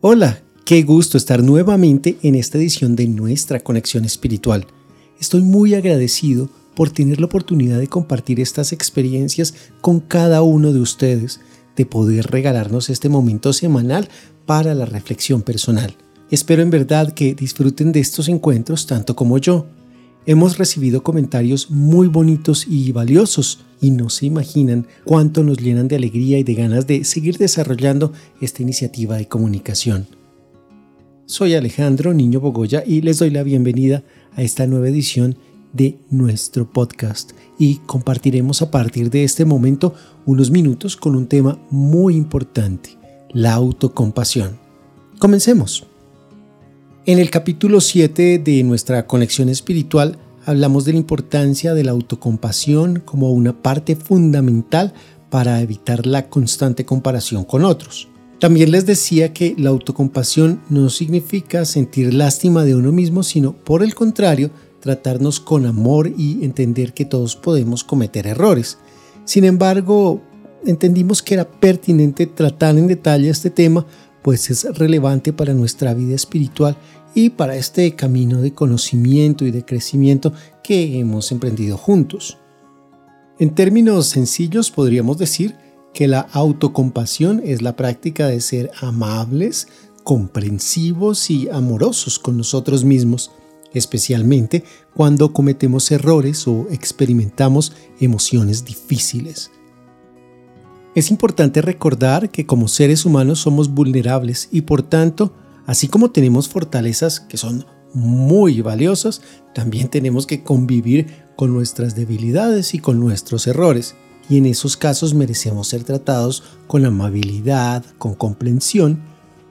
Hola, qué gusto estar nuevamente en esta edición de nuestra conexión espiritual. Estoy muy agradecido por tener la oportunidad de compartir estas experiencias con cada uno de ustedes, de poder regalarnos este momento semanal para la reflexión personal. Espero en verdad que disfruten de estos encuentros tanto como yo. Hemos recibido comentarios muy bonitos y valiosos y no se imaginan cuánto nos llenan de alegría y de ganas de seguir desarrollando esta iniciativa de comunicación. Soy Alejandro Niño Bogoya y les doy la bienvenida a esta nueva edición de nuestro podcast y compartiremos a partir de este momento unos minutos con un tema muy importante, la autocompasión. Comencemos. En el capítulo 7 de nuestra conexión espiritual hablamos de la importancia de la autocompasión como una parte fundamental para evitar la constante comparación con otros. También les decía que la autocompasión no significa sentir lástima de uno mismo, sino por el contrario, tratarnos con amor y entender que todos podemos cometer errores. Sin embargo, entendimos que era pertinente tratar en detalle este tema, pues es relevante para nuestra vida espiritual y para este camino de conocimiento y de crecimiento que hemos emprendido juntos. En términos sencillos podríamos decir que la autocompasión es la práctica de ser amables, comprensivos y amorosos con nosotros mismos, especialmente cuando cometemos errores o experimentamos emociones difíciles. Es importante recordar que como seres humanos somos vulnerables y por tanto Así como tenemos fortalezas que son muy valiosas, también tenemos que convivir con nuestras debilidades y con nuestros errores. Y en esos casos merecemos ser tratados con amabilidad, con comprensión,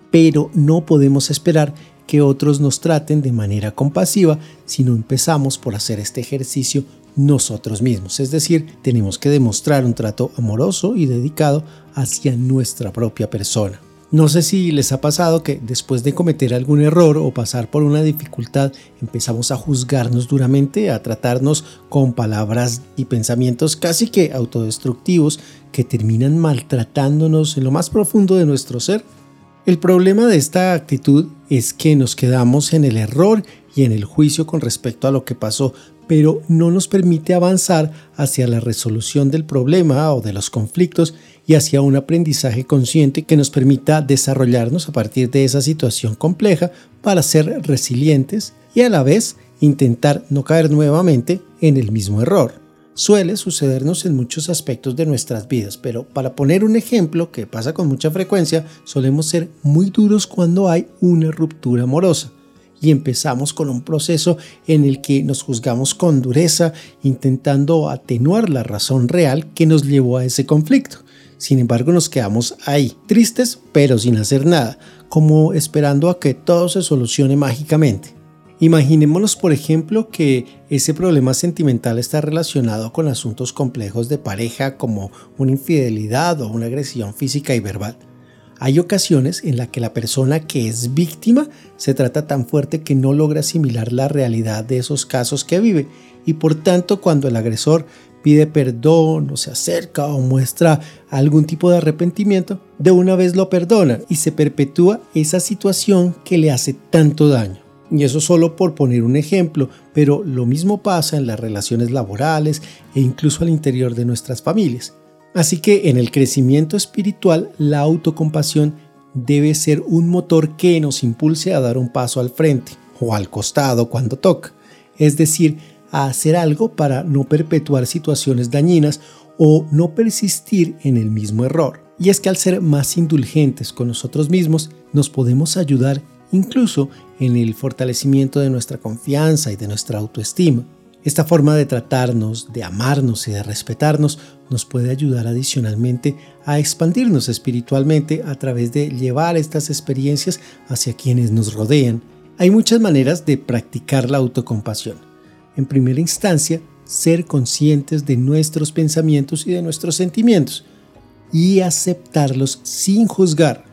pero no podemos esperar que otros nos traten de manera compasiva si no empezamos por hacer este ejercicio nosotros mismos. Es decir, tenemos que demostrar un trato amoroso y dedicado hacia nuestra propia persona. No sé si les ha pasado que después de cometer algún error o pasar por una dificultad empezamos a juzgarnos duramente, a tratarnos con palabras y pensamientos casi que autodestructivos que terminan maltratándonos en lo más profundo de nuestro ser. El problema de esta actitud es que nos quedamos en el error y en el juicio con respecto a lo que pasó, pero no nos permite avanzar hacia la resolución del problema o de los conflictos y hacia un aprendizaje consciente que nos permita desarrollarnos a partir de esa situación compleja para ser resilientes y a la vez intentar no caer nuevamente en el mismo error. Suele sucedernos en muchos aspectos de nuestras vidas, pero para poner un ejemplo que pasa con mucha frecuencia, solemos ser muy duros cuando hay una ruptura amorosa y empezamos con un proceso en el que nos juzgamos con dureza, intentando atenuar la razón real que nos llevó a ese conflicto. Sin embargo, nos quedamos ahí, tristes pero sin hacer nada, como esperando a que todo se solucione mágicamente. Imaginémonos, por ejemplo, que ese problema sentimental está relacionado con asuntos complejos de pareja como una infidelidad o una agresión física y verbal. Hay ocasiones en las que la persona que es víctima se trata tan fuerte que no logra asimilar la realidad de esos casos que vive y por tanto cuando el agresor pide perdón o se acerca o muestra algún tipo de arrepentimiento, de una vez lo perdona y se perpetúa esa situación que le hace tanto daño. Y eso solo por poner un ejemplo, pero lo mismo pasa en las relaciones laborales e incluso al interior de nuestras familias. Así que en el crecimiento espiritual, la autocompasión debe ser un motor que nos impulse a dar un paso al frente o al costado cuando toca. Es decir, a hacer algo para no perpetuar situaciones dañinas o no persistir en el mismo error. Y es que al ser más indulgentes con nosotros mismos, nos podemos ayudar incluso en el fortalecimiento de nuestra confianza y de nuestra autoestima. Esta forma de tratarnos, de amarnos y de respetarnos nos puede ayudar adicionalmente a expandirnos espiritualmente a través de llevar estas experiencias hacia quienes nos rodean. Hay muchas maneras de practicar la autocompasión en primera instancia, ser conscientes de nuestros pensamientos y de nuestros sentimientos y aceptarlos sin juzgar.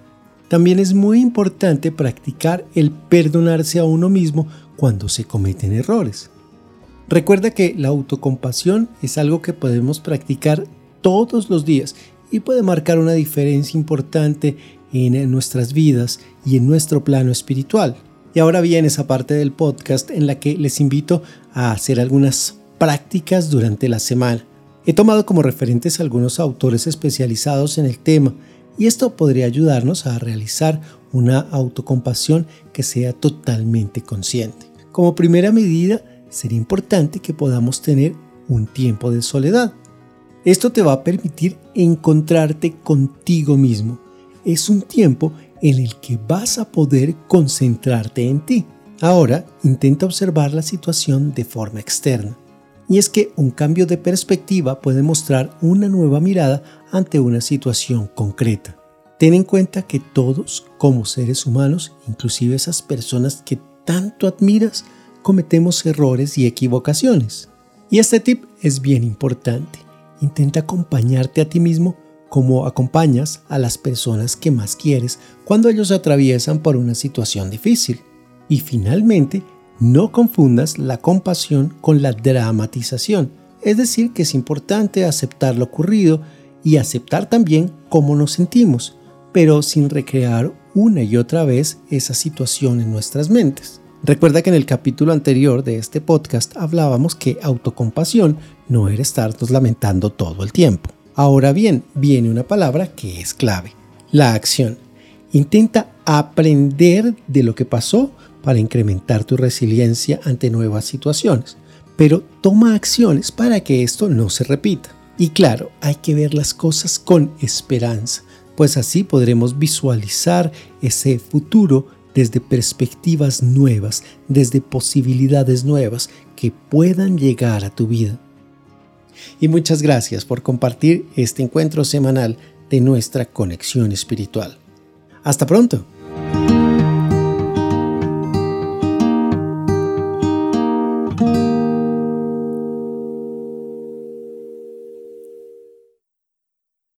También es muy importante practicar el perdonarse a uno mismo cuando se cometen errores. Recuerda que la autocompasión es algo que podemos practicar todos los días y puede marcar una diferencia importante en nuestras vidas y en nuestro plano espiritual. Y ahora viene esa parte del podcast en la que les invito a hacer algunas prácticas durante la semana. He tomado como referentes algunos autores especializados en el tema y esto podría ayudarnos a realizar una autocompasión que sea totalmente consciente. Como primera medida, sería importante que podamos tener un tiempo de soledad. Esto te va a permitir encontrarte contigo mismo. Es un tiempo en el que vas a poder concentrarte en ti. Ahora intenta observar la situación de forma externa. Y es que un cambio de perspectiva puede mostrar una nueva mirada ante una situación concreta. Ten en cuenta que todos, como seres humanos, inclusive esas personas que tanto admiras, cometemos errores y equivocaciones. Y este tip es bien importante. Intenta acompañarte a ti mismo como acompañas a las personas que más quieres cuando ellos atraviesan por una situación difícil. Y finalmente, no confundas la compasión con la dramatización, es decir, que es importante aceptar lo ocurrido y aceptar también cómo nos sentimos, pero sin recrear una y otra vez esa situación en nuestras mentes. Recuerda que en el capítulo anterior de este podcast hablábamos que autocompasión no era estarnos lamentando todo el tiempo. Ahora bien, viene una palabra que es clave, la acción. Intenta aprender de lo que pasó para incrementar tu resiliencia ante nuevas situaciones, pero toma acciones para que esto no se repita. Y claro, hay que ver las cosas con esperanza, pues así podremos visualizar ese futuro desde perspectivas nuevas, desde posibilidades nuevas que puedan llegar a tu vida. Y muchas gracias por compartir este encuentro semanal de nuestra conexión espiritual. Hasta pronto.